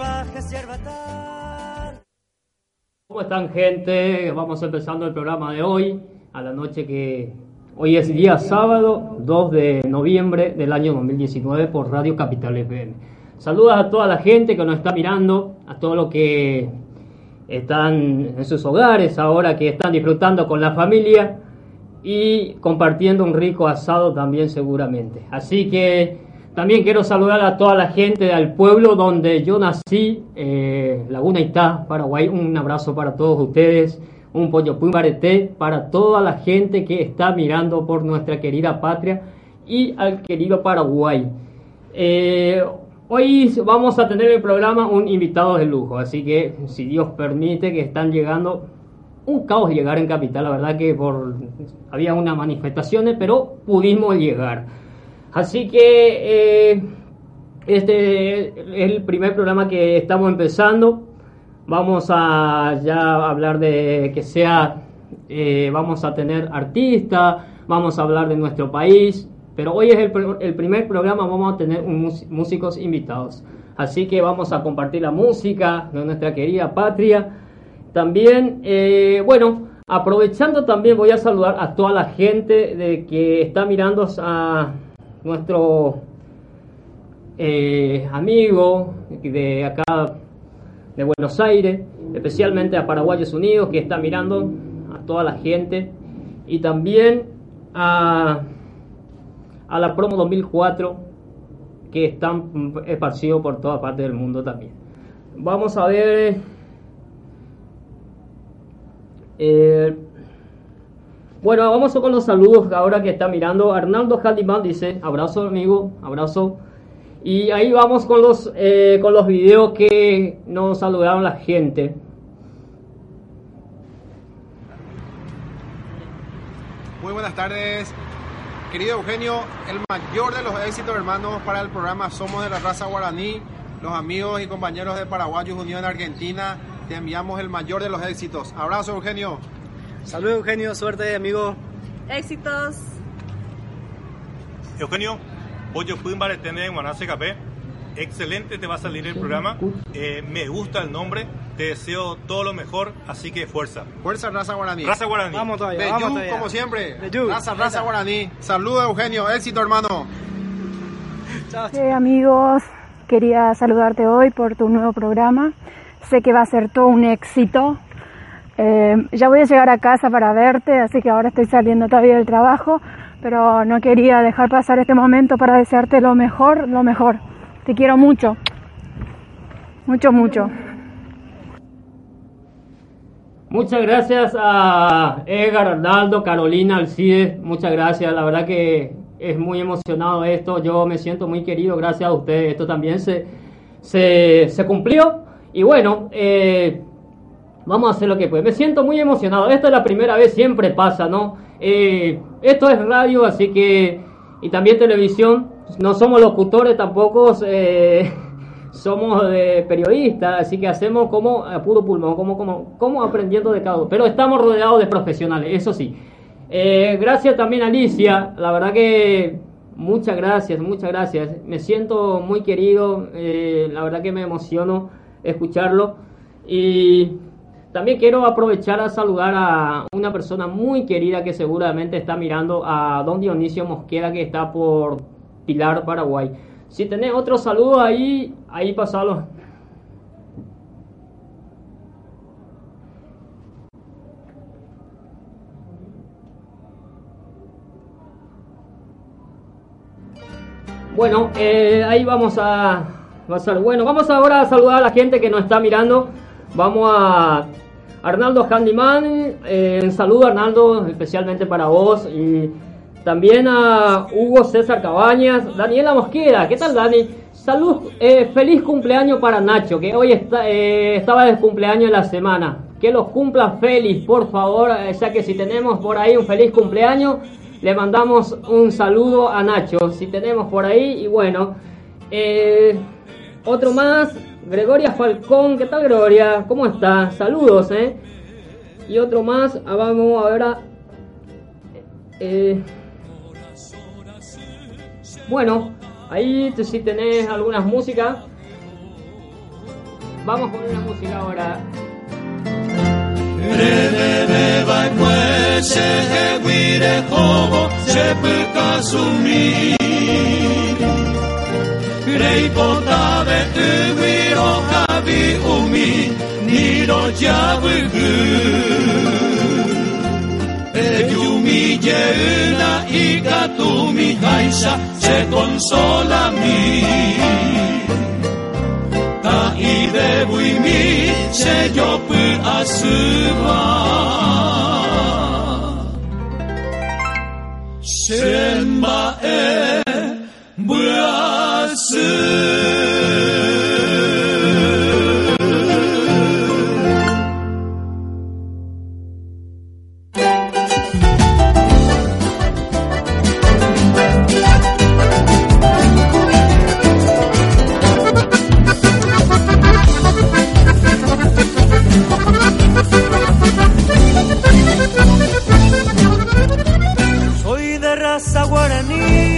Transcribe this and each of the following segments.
de salvaje sierva tal. ¿Cómo están gente? Vamos empezando el programa de hoy, a la noche que hoy es día sábado 2 de noviembre del año 2019 por Radio Capital FM. Saludos a toda la gente que nos está mirando, a todos los que están en sus hogares ahora, que están disfrutando con la familia y compartiendo un rico asado también seguramente. Así que también quiero saludar a toda la gente del pueblo donde yo nací, eh, Laguna Itá, Paraguay. Un abrazo para todos ustedes, un pollo puimarete para toda la gente que está mirando por nuestra querida patria y al querido Paraguay. Eh, hoy vamos a tener en el programa un invitado de lujo, así que si Dios permite que están llegando un caos llegar en Capital, la verdad que por había unas manifestaciones, pero pudimos llegar. Así que eh, este es el primer programa que estamos empezando. Vamos a ya hablar de que sea, eh, vamos a tener artistas, vamos a hablar de nuestro país, pero hoy es el, pr- el primer programa, vamos a tener músicos invitados. Así que vamos a compartir la música de nuestra querida patria. También, eh, bueno, aprovechando también voy a saludar a toda la gente de que está mirando a nuestro eh, amigo de acá de Buenos Aires, especialmente a Paraguayos Unidos que está mirando a toda la gente y también a, a la promo 2004 que están esparcidos por toda parte del mundo también. Vamos a ver eh, bueno, vamos con los saludos ahora que está mirando. Arnaldo Jalimán dice, abrazo amigo, abrazo. Y ahí vamos con los, eh, con los videos que nos saludaron la gente. Muy buenas tardes, querido Eugenio. El mayor de los éxitos, hermanos, para el programa Somos de la Raza Guaraní. Los amigos y compañeros de Paraguayos Unidos en Argentina, te enviamos el mayor de los éxitos. Abrazo, Eugenio. Salud Eugenio, suerte amigo. Éxitos. Eugenio, Pollo Pumba tener en Manase Café. Excelente te va a salir el programa. Eh, me gusta el nombre. Te deseo todo lo mejor, así que fuerza. Fuerza Raza Guaraní. Raza Guaraní. Vamos todavía, Bellú, vamos todavía. como siempre. Bellú. Raza, raza Guaraní. Saludos, Eugenio. Éxito, hermano. Chao. Eh, amigos, quería saludarte hoy por tu nuevo programa. Sé que va a ser todo un éxito. Eh, ya voy a llegar a casa para verte, así que ahora estoy saliendo todavía del trabajo, pero no quería dejar pasar este momento para desearte lo mejor, lo mejor. Te quiero mucho, mucho, mucho. Muchas gracias a Edgar, Arnaldo, Carolina, Alcides. Muchas gracias. La verdad que es muy emocionado esto. Yo me siento muy querido gracias a ustedes. Esto también se, se, se cumplió. Y bueno, eh, vamos a hacer lo que puede. Me siento muy emocionado. Esta es la primera vez, siempre pasa, ¿no? Eh, esto es radio, así que, y también televisión. no somos locutores tampoco, eh, somos periodistas, así que hacemos como a puro pulmón, como, como, como aprendiendo de cada uno. Pero estamos rodeados de profesionales, eso sí. Eh, gracias también Alicia, la verdad que muchas gracias, muchas gracias. Me siento muy querido, la verdad que me emociono escucharlo. Y también quiero aprovechar a saludar a una persona muy querida que seguramente está mirando a don Dionisio Mosquera que está por Pilar, Paraguay. Si tenés otro saludo ahí, ahí pasalo. Bueno, eh, ahí vamos a pasar. Bueno, vamos ahora a saludar a la gente que nos está mirando. Vamos a Arnaldo Handyman. Eh, un saludo, Arnaldo, especialmente para vos. Y también a Hugo César Cabañas. Daniela Mosquera, ¿qué tal, Dani? Salud, eh, feliz cumpleaños para Nacho, que hoy está, estaba de cumpleaños en la semana. Que los cumpla feliz, por favor, ya que si tenemos por ahí un feliz cumpleaños, le mandamos un saludo a Nacho, si tenemos por ahí. Y bueno, eh, otro más, Gregoria Falcón. ¿Qué tal, Gregoria? ¿Cómo está? Saludos, ¿eh? Y otro más, ah, vamos a ver Eh, bueno, ahí si tenés algunas músicas. Vamos a poner la música ahora. Se se umi nido javugu. Eyumi yeuna ikatumi haisa se consola mi. Ta'idevuimi se yopu asuwa Senma e Soy de raza guaraní,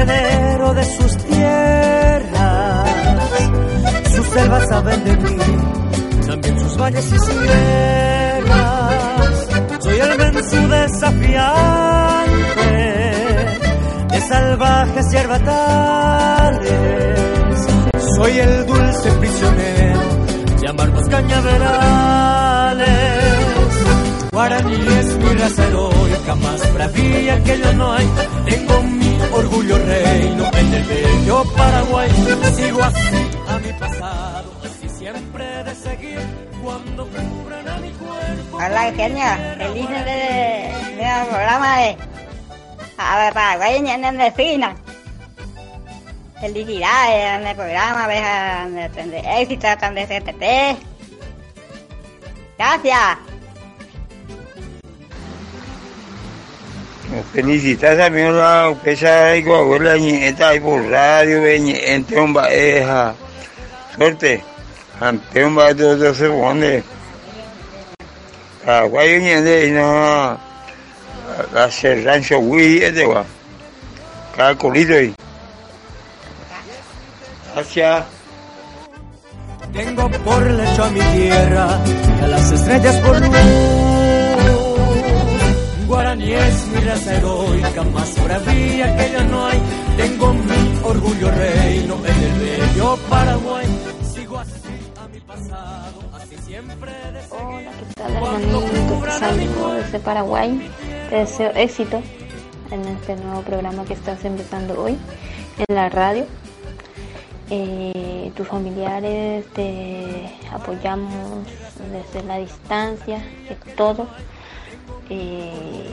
heredero de sus tierras. Sus selvas saben de mí, también sus valles y sierras. Soy el mensu desafiante de salvajes y herbatales. Soy el dulce prisionero de amargos cañaverales. Guaraní es mi raza heroica, más bravía que yo no hay. Tengo mi orgullo reino en el bello Paraguay. Sigo así a mi pasado, así siempre de seguir cuando cubran a mi cuerpo. Hola Eugenia, feliz de, de, programa de a ver, Paraguay en de fina. Felicidades en el programa, dejan de éxito, están de CTT. Gracias. Felicitas a mi la pesa y coahuila nieta y por radio entre un baeja. Suerte. Ante un baeja de otro segundos. Paraguay niente y no la serrancho Wii este va. Cada colito ahí. Gracias. Tengo por lecho a mi tierra a las estrellas por luz. Guaraní es mi raza heroica, más bravía que ya no hay. Tengo mi orgullo reino en el bello Paraguay. Sigo así a mi pasado, así siempre de Hola, ¿qué tal hermanito? Te saludo desde Paraguay. Te deseo éxito en este nuevo programa que estás empezando hoy en la radio. Eh, tus familiares te apoyamos desde la distancia, que todo eh,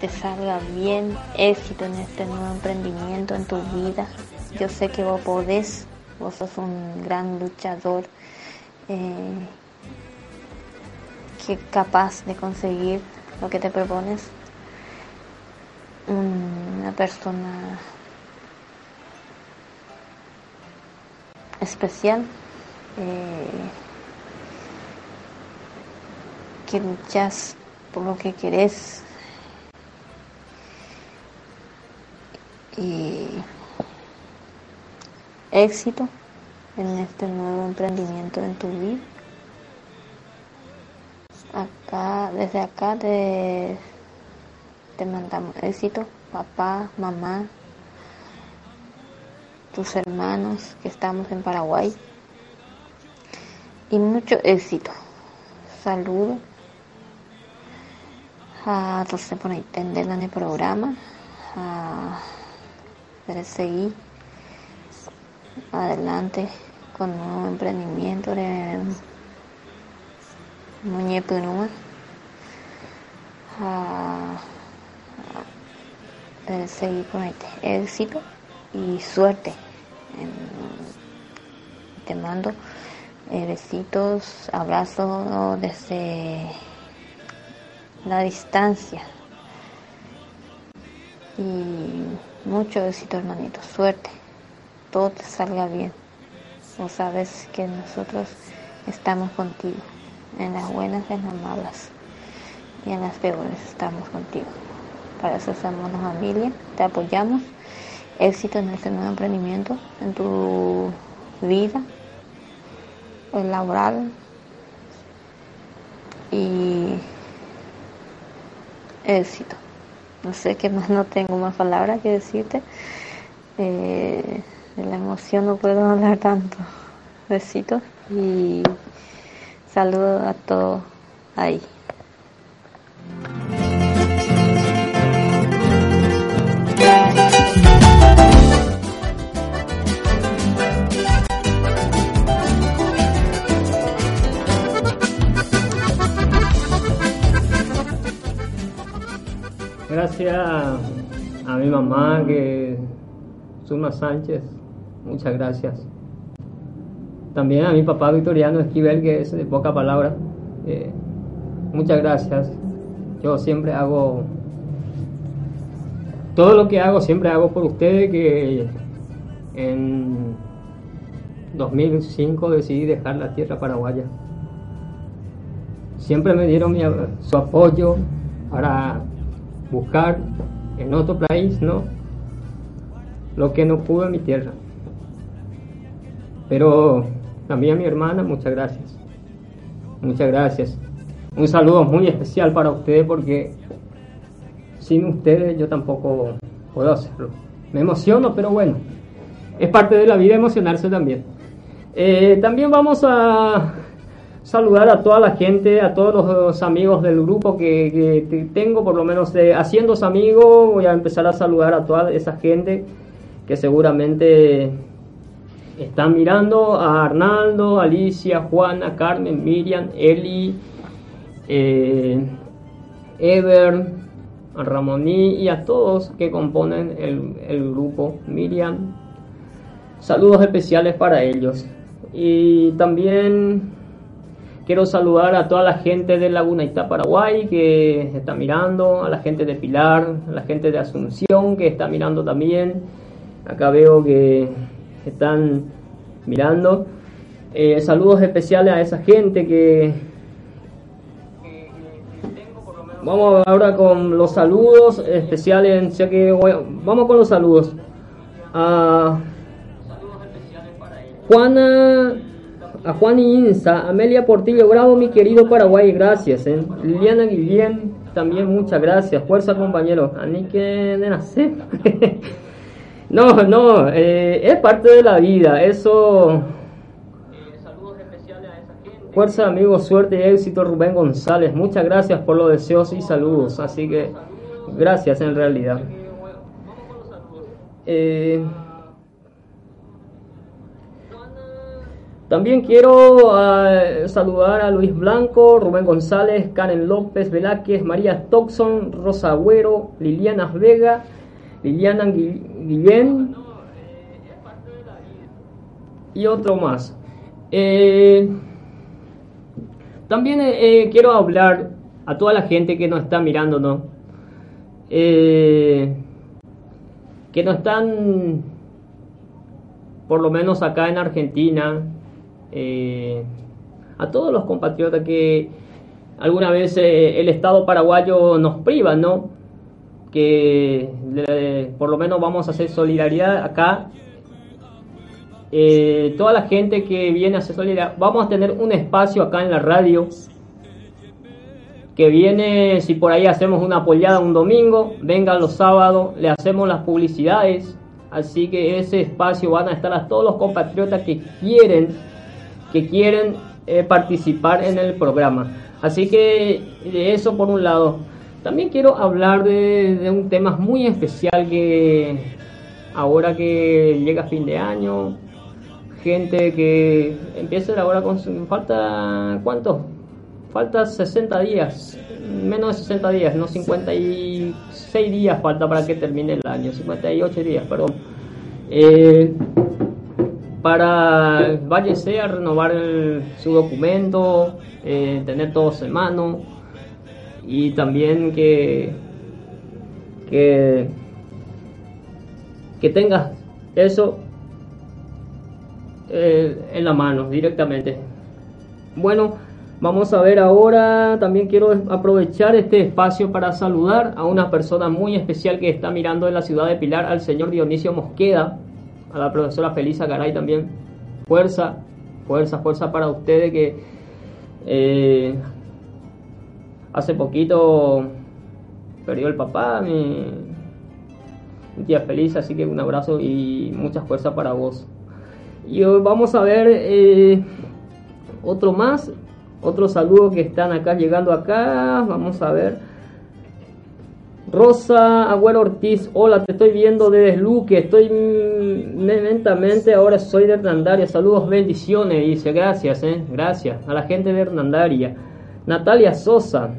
te salga bien, éxito en este nuevo emprendimiento en tu vida. Yo sé que vos podés, vos sos un gran luchador, eh, que capaz de conseguir lo que te propones. Una persona especial. Eh, que luchas por lo que querés y éxito en este nuevo emprendimiento en tu vida. Acá, desde acá te, te mandamos éxito, papá, mamá, tus hermanos que estamos en Paraguay y mucho éxito. Saludos a ahí en el programa, a seguir adelante con un emprendimiento de Muñepuruma a, a seguir con este éxito y suerte. Te mando besitos, abrazos desde la distancia. Y mucho éxito, hermanito. Suerte. Todo te salga bien. Vos sabes que nosotros estamos contigo. En las buenas, en las malas. Y en las peores estamos contigo. Para eso somos una familia. Te apoyamos. Éxito en este nuevo emprendimiento, en tu vida, el laboral y éxito. No sé qué más, no tengo más palabras que decirte. Eh, de la emoción no puedo hablar tanto. Besitos y saludos a todos ahí. Gracias a mi mamá, que Sánchez, muchas gracias. También a mi papá Victoriano Esquivel, que es de poca palabra, eh, muchas gracias. Yo siempre hago, todo lo que hago, siempre hago por ustedes, que en 2005 decidí dejar la tierra paraguaya. Siempre me dieron su apoyo para buscar en otro país, ¿no? Lo que no pudo en mi tierra. Pero también a mi hermana, muchas gracias. Muchas gracias. Un saludo muy especial para ustedes porque sin ustedes yo tampoco puedo hacerlo. Me emociono, pero bueno, es parte de la vida emocionarse también. Eh, también vamos a saludar a toda la gente, a todos los amigos del grupo que, tengo, por lo menos de Haciendo Amigos. Voy a empezar a saludar a toda esa gente que seguramente están mirando, a Arnaldo, Alicia, Juana, Carmen, Miriam, Eli, eh, Ever, Ramoní y a todos que componen el grupo Miriam. Saludos especiales para ellos. Y también Quiero saludar a toda la gente de Laguna Itá, Paraguay, que está mirando, a la gente de Pilar, a la gente de Asunción, que está mirando también. Acá veo que están mirando. Eh, saludos especiales a esa gente que... Vamos ahora con los saludos especiales, ya que vamos con los saludos. A Juana a Juan Insa, Amelia Portillo Bravo, mi querido Paraguay, gracias. Eh. Liliana Guillén, también muchas gracias. Fuerza, compañero. que de no, no, eh, es parte de la vida. Eso. Fuerza, amigos, suerte y éxito, Rubén González. Muchas gracias por los deseos y saludos. Así que, gracias en realidad. Eh, También quiero ah, saludar a Luis Blanco, Rubén González, Karen López Velázquez, María Toxon, Rosa Agüero, Liliana Vega, Liliana Guillén y otro más. Eh, también eh, quiero hablar a toda la gente que nos está mirando. Eh, que no están, por lo menos acá en Argentina, eh, a todos los compatriotas que alguna vez eh, el Estado paraguayo nos priva, ¿no? Que por lo menos vamos a hacer solidaridad acá. Eh, toda la gente que viene a hacer solidaridad, vamos a tener un espacio acá en la radio que viene, si por ahí hacemos una apoyada un domingo, vengan los sábados, le hacemos las publicidades, así que ese espacio van a estar a todos los compatriotas que quieren, que quieren eh, participar en el programa. Así que de eso por un lado. También quiero hablar de, un tema muy especial que ahora que llega fin de año, gente que empieza ahora con falta cuánto falta 60 días, menos de 60 días, no 56 días falta para que termine el año, 58 días, perdón. Eh, para váyase a renovar su documento, eh, tener todo en mano y también que que, que tengas eso eh, en la mano directamente. Bueno, Vamos a ver ahora, también quiero aprovechar este espacio para saludar a una persona muy especial que está mirando en la ciudad de Pilar, al señor Dionisio Mosqueda, a la profesora Felisa Garay también. Fuerza, fuerza, fuerza para ustedes que eh, hace poquito perdió el papá, mi, tía Felisa, así que un abrazo y mucha fuerza para vos. Y hoy vamos a ver eh, otro más otros saludos que están acá llegando acá. Vamos a ver. Rosa Agüero Ortiz, hola, te estoy viendo desde Luque, estoy lentamente, ahora soy de Hernandaria, saludos, bendiciones, dice, gracias, eh, gracias a la gente de Hernandaria. Natalia Sosa,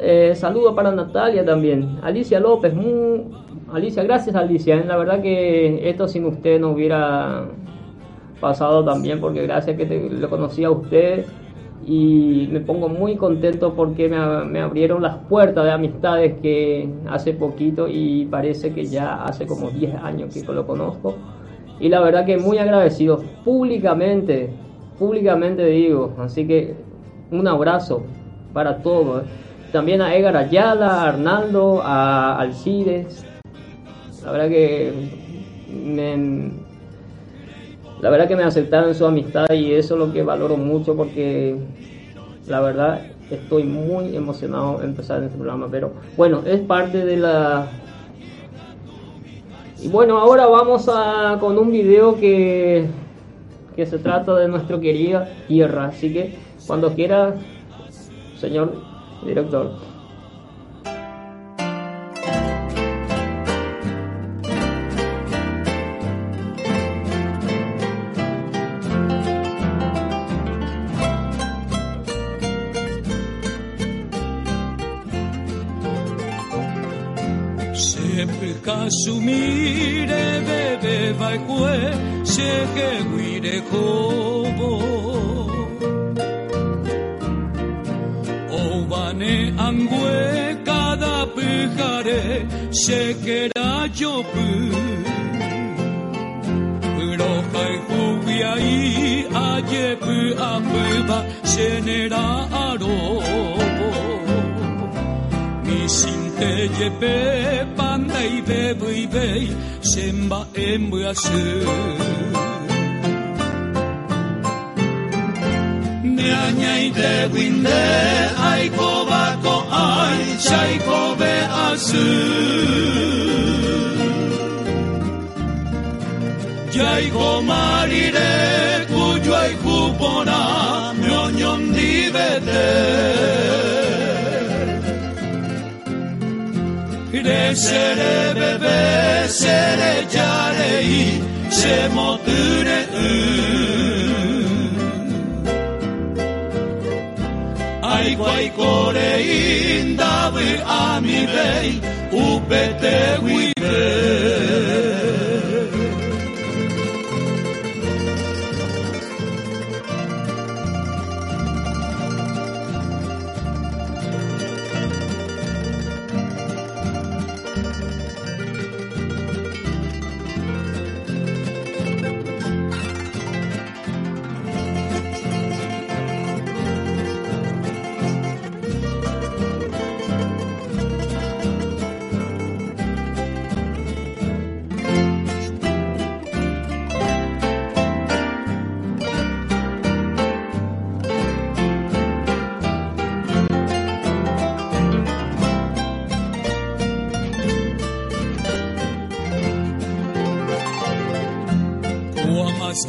eh, saludo para Natalia también. Alicia López, Alicia, gracias Alicia, eh, la verdad que esto sin usted no hubiera pasado también, porque gracias que te, lo conocí a usted y me pongo muy contento porque me, abrieron las puertas de amistades que hace poquito y parece que ya hace como 10 años que lo conozco y la verdad que muy agradecido públicamente, públicamente digo, así que un abrazo para todos. También a Edgar Ayala, a Arnaldo, a Alcides. La verdad que me, la verdad que me aceptaron su amistad y eso es lo que valoro mucho porque la verdad estoy muy emocionado de empezar este programa, pero bueno, es parte de la... Y bueno, ahora vamos a, con un video que, que se trata de nuestra querida tierra, así que cuando quiera, señor director. Que guire kobo o bane angue cada pujare se quera yo pero hai jubia i aye pu apuba se nera aro. Mi sinte ye pepa nei be bui be semba embua su me anyai de winde ai ko ba ko ai chai ko be asu. Jai ko marire ku juai ku pona myo nyom di vete. Crescere bebe sere jarei se moture Aikwai kore indawe ami bei upete wibe.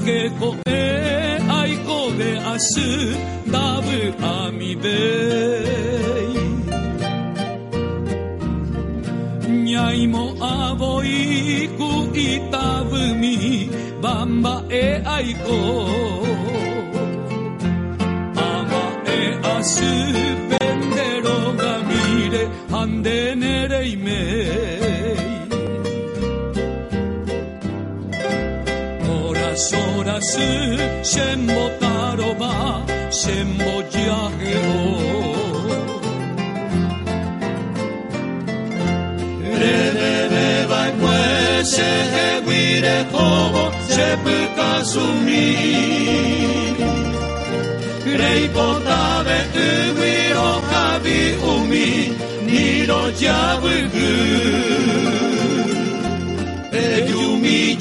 けこえあいこであしダブあみべ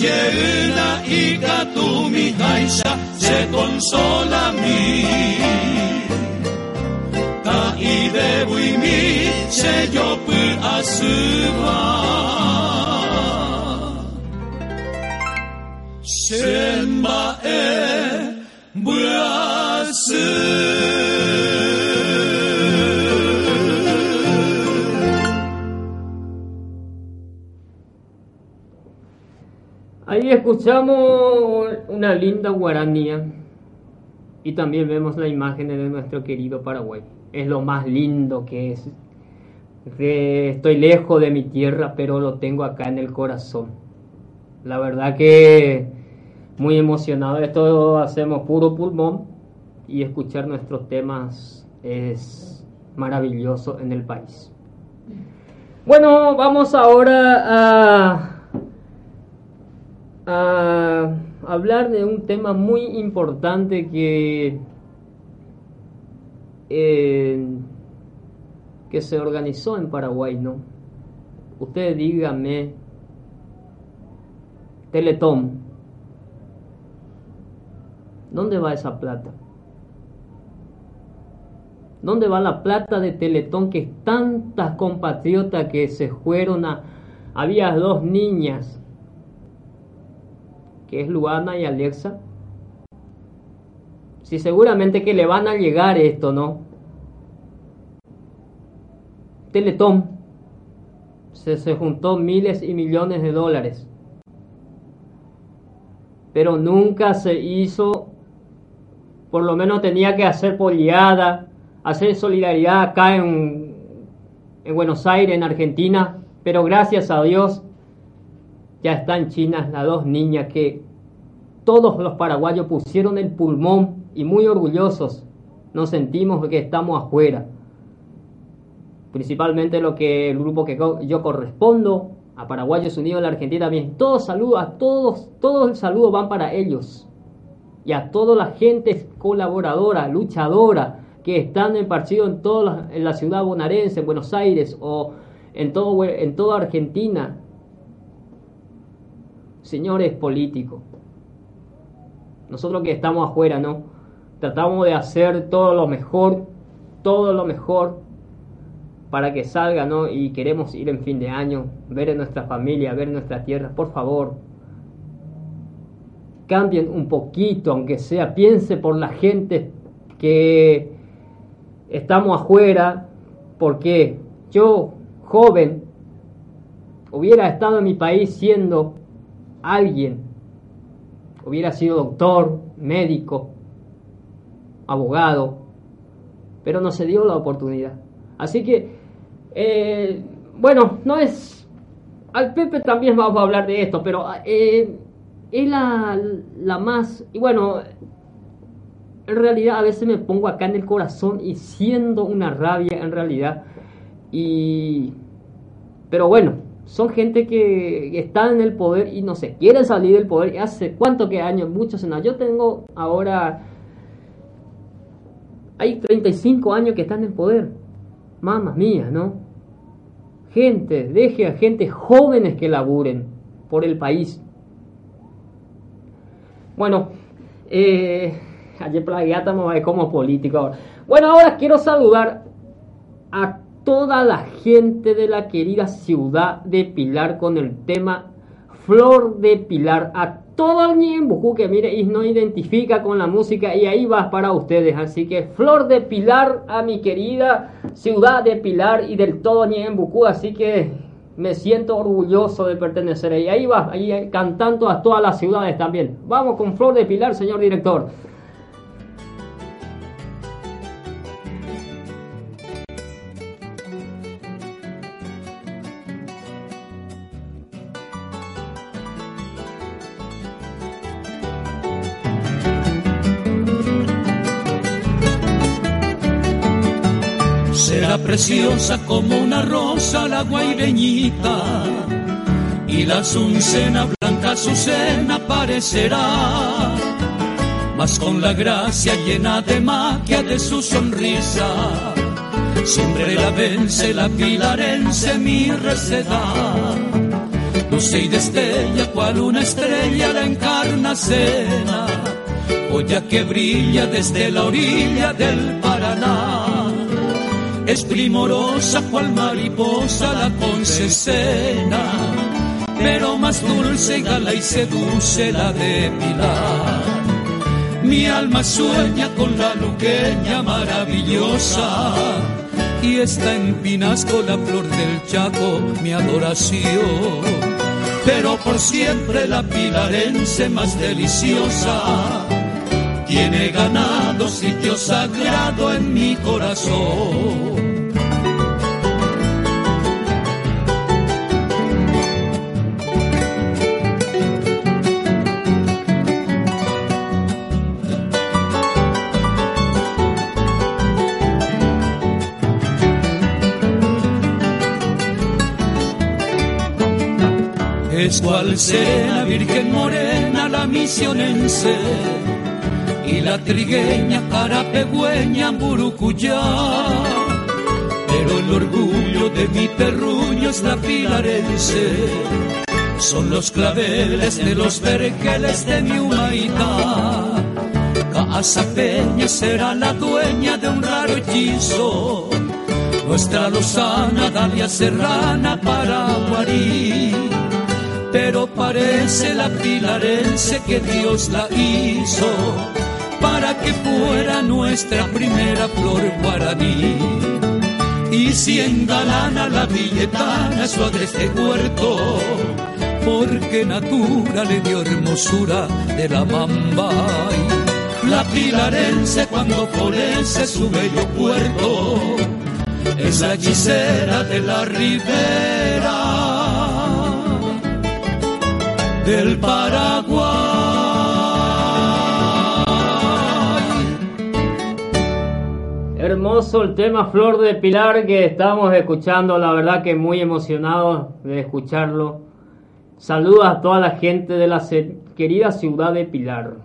Yeuna ikatumi haisha se consola mi Ta idebui mi se yopu asuba Semba e Ahí escuchamos una linda guaranía y también vemos la imagen de nuestro querido Paraguay. Es lo más lindo que es. Estoy lejos de mi tierra, pero lo tengo acá en el corazón. La verdad que muy emocionado. Esto hacemos puro pulmón y escuchar nuestros temas es maravilloso en el país. Bueno, vamos ahora a a hablar de un tema muy importante que, eh, que se organizó en Paraguay, ¿no? Ustedes díganme, Teletón, ¿dónde va esa plata? ¿Dónde va la plata de Teletón que tantas compatriotas que se fueron a... Había dos niñas que es Luana y Alexa, si seguramente que le van a llegar esto, ¿no? Teletón. Se, se juntó miles y millones de dólares, pero nunca se hizo, por lo menos tenía que hacer poliada, hacer solidaridad acá en, en Buenos Aires, en Argentina, pero gracias a Dios ya están chinas las dos niñas que todos los paraguayos pusieron el pulmón y muy orgullosos nos sentimos que estamos afuera. Principalmente lo que el grupo que yo correspondo, a Paraguayos Unidos de la Argentina, bien, todos saludos, a todos, todos el saludo van para ellos. Y a toda la gente colaboradora, luchadora, que están en partido en, toda en la ciudad bonaerense, en Buenos Aires o en, todo, en toda Argentina, señores políticos, nosotros que estamos afuera, ¿no? Tratamos de hacer todo lo mejor, todo lo mejor para que salga, ¿no? Y queremos ir en fin de año, ver a nuestra familia, ver nuestra tierra, por favor. Cambien un poquito, aunque sea, piense por la gente que estamos afuera, porque yo, joven, hubiera estado en mi país siendo alguien, hubiera sido doctor, médico, abogado, pero no se dio la oportunidad. Así que, eh, bueno, no es... Al Pepe también vamos a hablar de esto, pero eh, es la, la más... Y bueno, en realidad a veces me pongo acá en el corazón y siendo una rabia en realidad. Y... Pero bueno, son gente que están en el poder y no se quieren salir del poder. Hace cuánto que años, muchos años. Yo tengo ahora. Hay 35 años que están en poder. Mamma mía, ¿no? Gente, deje a gente jóvenes que laburen por el país. Bueno, eh, ayer plagiátamos como político ahora. Bueno, ahora quiero saludar a toda la gente de la querida ciudad de Pilar con el tema Flor de Pilar. A todo el Ñembucú que mire y no identifica con la música y ahí va para ustedes. Así que Flor de Pilar a mi querida ciudad de Pilar y del todo Ñembucú. Así que me siento orgulloso de pertenecer ahí. Ahí va, ahí cantando a todas las ciudades también. Vamos con Flor de Pilar, señor director. Preciosa como una rosa la guaireñita. Y la azucena blanca su cena parecerá, mas con la gracia llena de magia de su sonrisa, siempre la vence la pilarense mi receda. Luce y destella cual una estrella la encarna cena, olla que brilla desde la orilla del Paraná es primorosa cual mariposa la concesena, pero más dulce gala y seduce la de Pilar. Mi alma sueña con la luqueña maravillosa y está en Pinasco la flor del Chaco, mi adoración. Pero por siempre la pilarense más deliciosa tiene ganado sitio sagrado en mi corazón. Es cual sea Virgen Morena la misionense y la trigueña carapegüeña burucuyá. Pero el orgullo de mi terruño es la pilarense, son los claveles de los vergeles de mi humaita. Casa Peña será la dueña de un raro hechizo, nuestra lozana Dalia Serrana para Guarí. Pero parece la pilarense que Dios la hizo para que fuera nuestra primera flor guaraní. Y si engalana la billetana su agreste huerto, porque natura le dio hermosura de la mambay. La pilarense cuando florece su bello puerto, es la hechicera de la ribera del Paraguay. Hermoso el tema Flor de Pilar que estamos escuchando, la verdad que muy emocionados de escucharlo. Saludos a toda la gente de la querida ciudad de Pilar.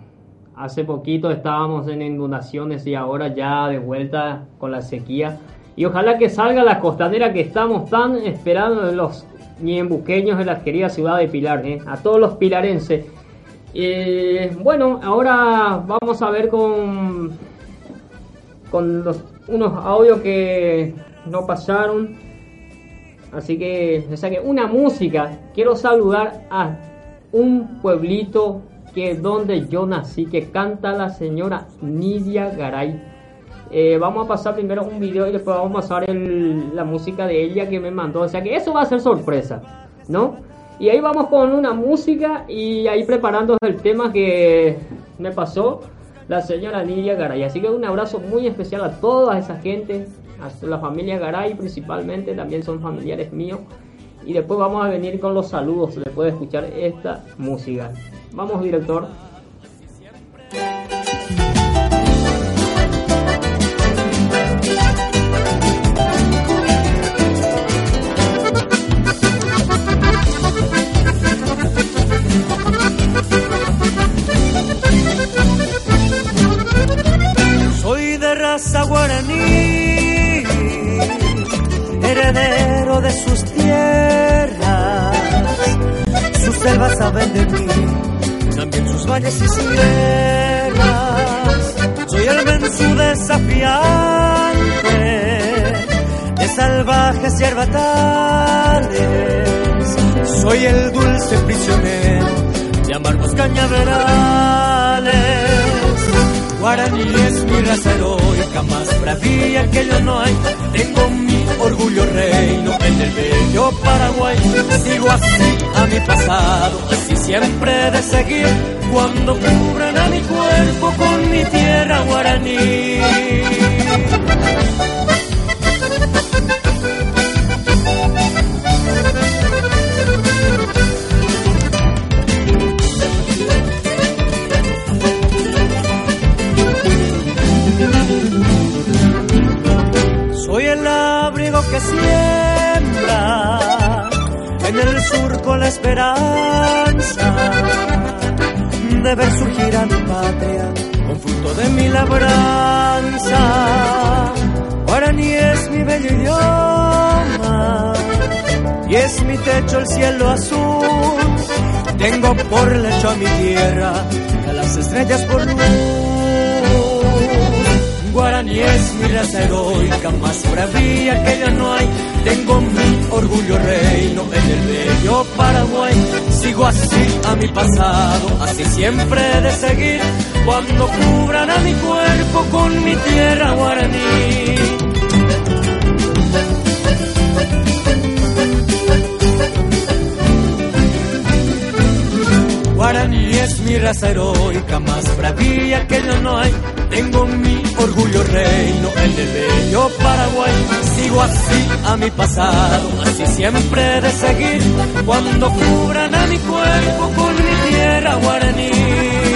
Hace poquito estábamos en inundaciones y ahora ya de vuelta con la sequía. Y ojalá que salga la costanera que estamos tan esperando de los ñembuqueños de la querida ciudad de Pilar, ¿eh? a todos los pilarenses. Eh, bueno, ahora vamos a ver con, con los, unos audios que no pasaron. Así que, o sea que una música. Quiero saludar a un pueblito que donde yo nací, que canta la señora Nidia Garay. Eh, vamos a pasar primero un video y después vamos a pasar la música de ella que me mandó. O sea que eso va a ser sorpresa, ¿no? Y ahí vamos con una música y ahí preparando el tema que me pasó la señora Nidia Garay. Así que un abrazo muy especial a toda esa gente, a la familia Garay principalmente, también son familiares míos. Y después vamos a venir con los saludos después de escuchar esta música. Vamos, director. Soy el dulce prisionero de amargos cañaverales. Guaraní es mi raza heroica, más bravía que yo no hay. Tengo mi orgullo reino en el bello Paraguay. Sigo así a mi pasado, así siempre de seguir. Cuando cubran a mi cuerpo con mi tierra guaraní. Que siembra en el surco la esperanza de ver surgir a mi patria con fruto de mi labranza. Guaraní es mi bello idioma y es mi techo el cielo azul. Tengo por lecho a mi tierra y a las estrellas por luz. Guaraní es mi raza heroica, más bravía que ya no hay. Tengo mi orgullo reino en el bello Paraguay. Sigo así a mi pasado, así siempre de seguir. Cuando cubran a mi cuerpo con mi tierra guaraní. Guaraní es mi raza heroica, más bravía que yo no hay. Tengo mi orgullo reino en el bello Paraguay. Sigo así a mi pasado, así siempre de seguir. Cuando cubran a mi cuerpo con mi tierra guaraní.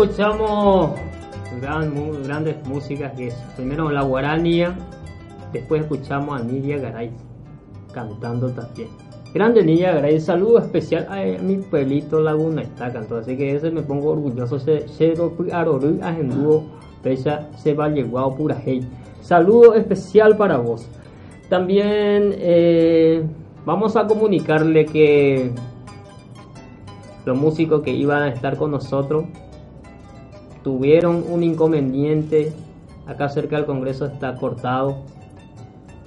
Escuchamos grandes músicas que es primero la guaranía, después escuchamos a Nidia Garay cantando también. Grande Nidia Garay, saludo especial a mi pueblito Laguna está cantando, así que ese me pongo orgulloso, cero. Saludo especial para vos. También eh, vamos a comunicarle que los músicos que iban a estar con nosotros tuvieron un inconveniente. Acá cerca del Congreso está cortado.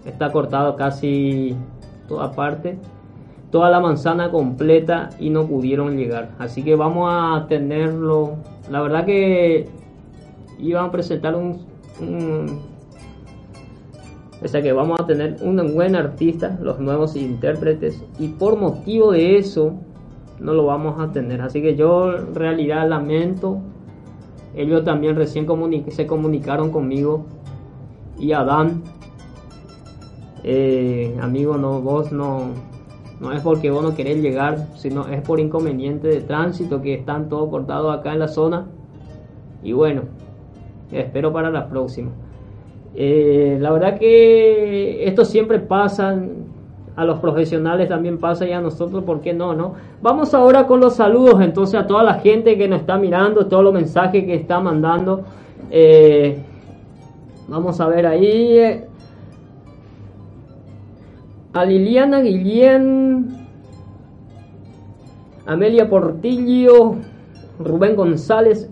Está cortado casi toda parte. Toda la manzana completa y no pudieron llegar. Así que vamos a tenerlo. La verdad que iban a presentar un, o sea que vamos a tener un buen artista, los nuevos intérpretes, y por motivo de eso no lo vamos a tener. Así que yo en realidad lamento. Ellos también recién se comunicaron conmigo y Adán, eh, amigo, no, vos no, no es porque vos no querés llegar, sino es por inconveniente de tránsito que están todos cortados acá en la zona. Y bueno, espero para la próxima. Eh, la verdad que esto siempre pasa, a los profesionales también pasa y a nosotros, ¿por qué no? no? Vamos ahora con los saludos entonces a toda la gente que nos está mirando, todos los mensajes que está mandando. Eh, vamos a ver ahí. Eh, a Liliana Guillén, Amelia Portillo, Rubén González,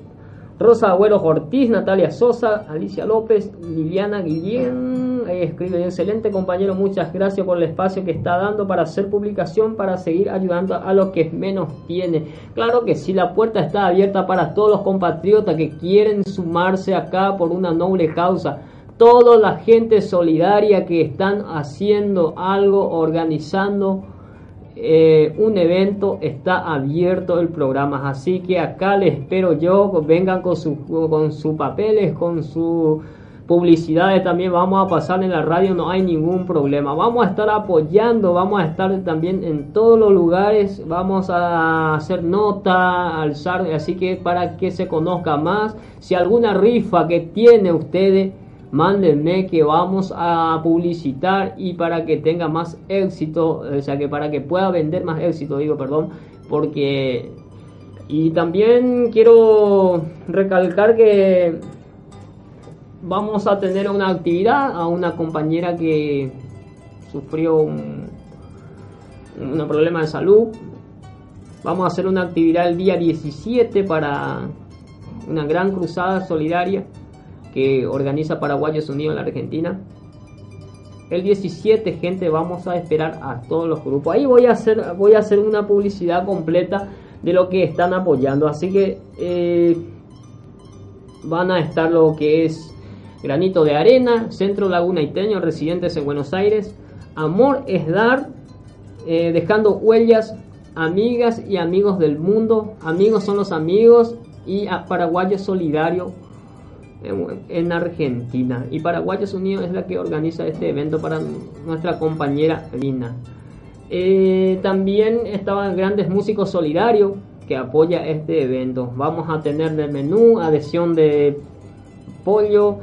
Rosa Agüero Ortiz, Natalia Sosa, Alicia López, Liliana Guillén, ahí escribe, excelente compañero, muchas gracias por el espacio que está dando para hacer publicación, para seguir ayudando a los que menos tiene. Claro que sí, la puerta está abierta para todos los compatriotas que quieren sumarse acá por una noble causa. Toda la gente solidaria que están haciendo algo, organizando eh, un evento, está abierto el programa. Así que acá les espero yo, vengan con, su, con sus papeles, con sus publicidades también vamos a pasar en la radio, no hay ningún problema. Vamos a estar apoyando, vamos a estar también en todos los lugares, vamos a hacer nota, alzar, así que para que se conozca más, si alguna rifa que tiene ustedes mándenme que vamos a publicitar y para que tenga más éxito, o sea que para que pueda vender más éxito, digo, perdón, porque... Y también quiero recalcar que vamos a tener una actividad a una compañera que sufrió un, un problema de salud. Vamos a hacer una actividad el día 17 para una gran cruzada solidaria que organiza Paraguayos Unidos en la Argentina. El 17, gente, vamos a esperar a todos los grupos. Ahí voy a hacer, voy a hacer una publicidad completa de lo que están apoyando. Así que eh, van a estar lo que es Granito de Arena, Centro Laguna Iteño, residentes en Buenos Aires. Amor es dar, eh, dejando huellas, amigas y amigos del mundo. Amigos son los amigos y a Paraguayo Solidario en Argentina. Y Paraguayos Unidos es la que organiza este evento para nuestra compañera Lina. Eh, también estaban grandes músicos solidarios que apoya este evento. Vamos a tener de menú adhesión de pollo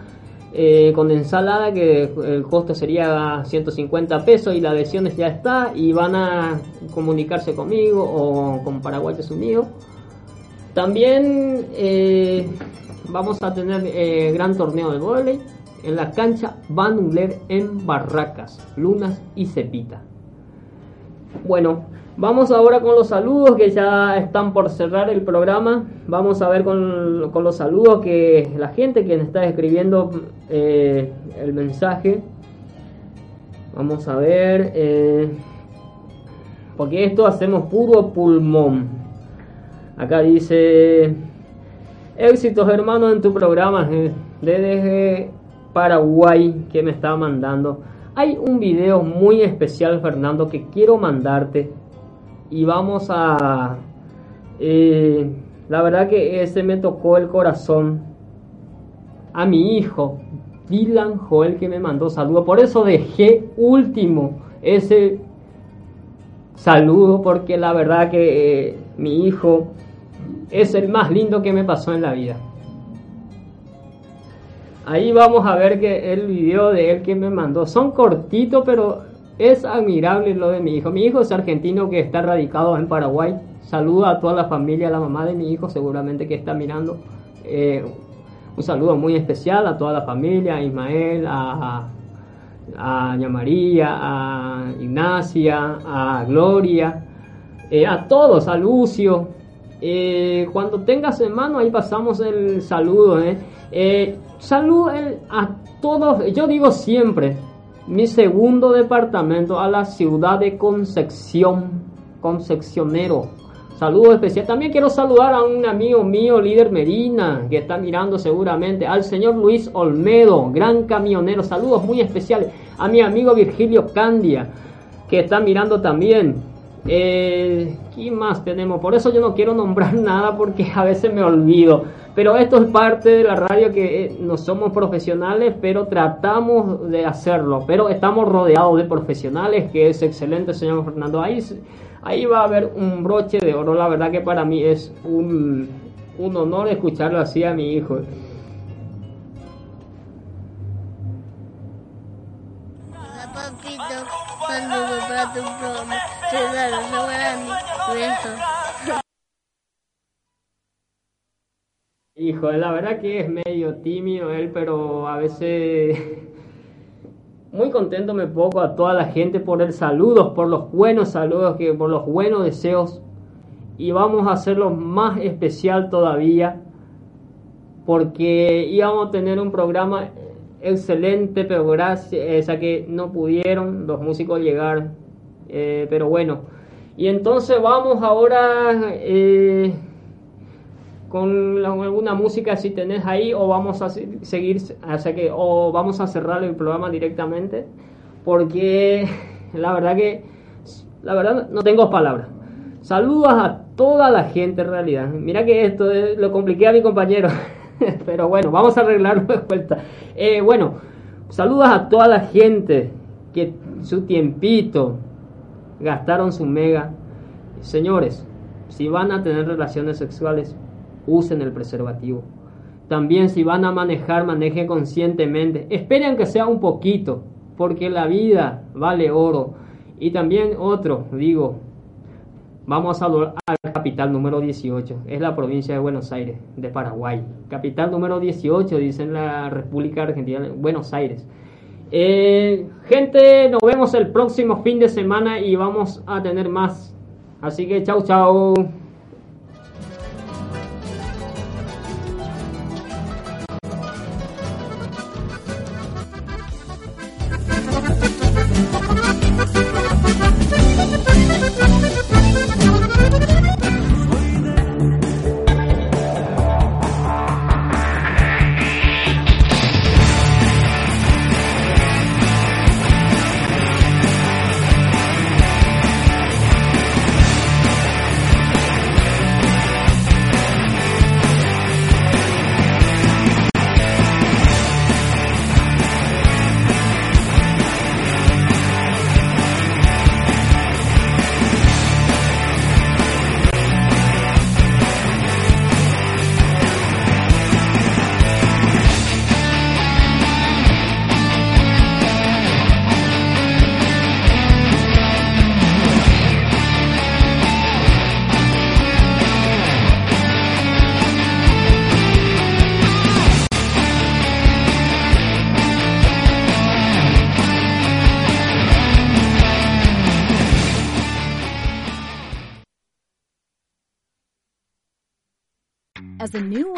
eh, con ensalada que el costo sería 150 pesos y la adhesión ya está y van a comunicarse conmigo o con Paraguayos Unidos. También eh, vamos a tener eh, gran torneo de volei en la cancha Van Uler en Barracas, Lunas y Cepita. Bueno, vamos ahora con los saludos que ya están por cerrar el programa. Vamos a ver con, los saludos que la gente que está escribiendo eh, el mensaje. Vamos a ver. Eh, porque esto hacemos puro pulmón. Acá dice Éxitos, hermano, en tu programa desde Paraguay que me está mandando. Hay un video muy especial, Fernando, que quiero mandarte. Y vamos a... Eh, la verdad que ese me tocó el corazón. A mi hijo, Dylan Joel, que me mandó saludo. Por eso dejé último ese saludo, porque la verdad que eh, mi hijo es el más lindo que me pasó en la vida. Ahí vamos a ver que el video de él que me mandó son cortitos, pero es admirable lo de mi hijo. Mi hijo es argentino que está radicado en Paraguay. Saluda a toda la familia, a la mamá de mi hijo, seguramente que está mirando. Eh, un saludo muy especial a toda la familia, a Ismael, a, a, a María, a Ignacia, a Gloria, eh, a todos, a Lucio. Eh, cuando tengas en mano, ahí pasamos el saludo. Eh. Eh, saludo a todos, yo digo siempre, mi segundo departamento a la ciudad de Concepción, Concepcionero. Saludo especial. También quiero saludar a un amigo mío, líder Medina, que está mirando seguramente. Al señor Luis Olmedo, gran camionero. Saludos muy especiales. A mi amigo Virgilio Candia, que está mirando también. Eh, ¿Quién más tenemos? Por eso yo no quiero nombrar nada porque a veces me olvido. Pero esto es parte de la radio que eh, no somos profesionales, pero tratamos de hacerlo. Pero estamos rodeados de profesionales, que es excelente, señor Fernando. Ahí, ahí va a haber un broche de oro. La verdad que para mí es un, un honor escucharlo así a mi hijo. Saludos tu programa. Soy la. Besos. Hijo, la verdad que es medio tímido él, pero a veces muy contento me pongo a toda la gente por el saludo, por los buenos saludos, que por los buenos deseos. Y vamos a hacerlo más especial todavía, porque íbamos a tener un programa excelente, pero gracias a que no pudieron los músicos llegar. Eh, pero bueno, y entonces vamos ahora eh, con alguna música si tenés ahí o vamos a se- seguir, o que vamos a cerrar el programa directamente, porque la verdad que la verdad no tengo palabras. Saludos a toda la gente en realidad. Mira que esto eh, lo compliqué a mi compañero. Pero bueno, vamos a arreglarlo de vuelta. Eh, bueno, saludos a toda la gente que su tiempito gastaron su mega. Señores, si van a tener relaciones sexuales, usen el preservativo. También si van a manejar, manejen conscientemente. Esperen que sea un poquito, porque la vida vale oro. Y también otro, digo, Vamos a capital número 18. Es la provincia de Buenos Aires, de Paraguay. Capital número 18, dice en la República Argentina, Buenos Aires. Eh, gente, nos vemos el próximo fin de semana y vamos a tener más. Así que chau, chau.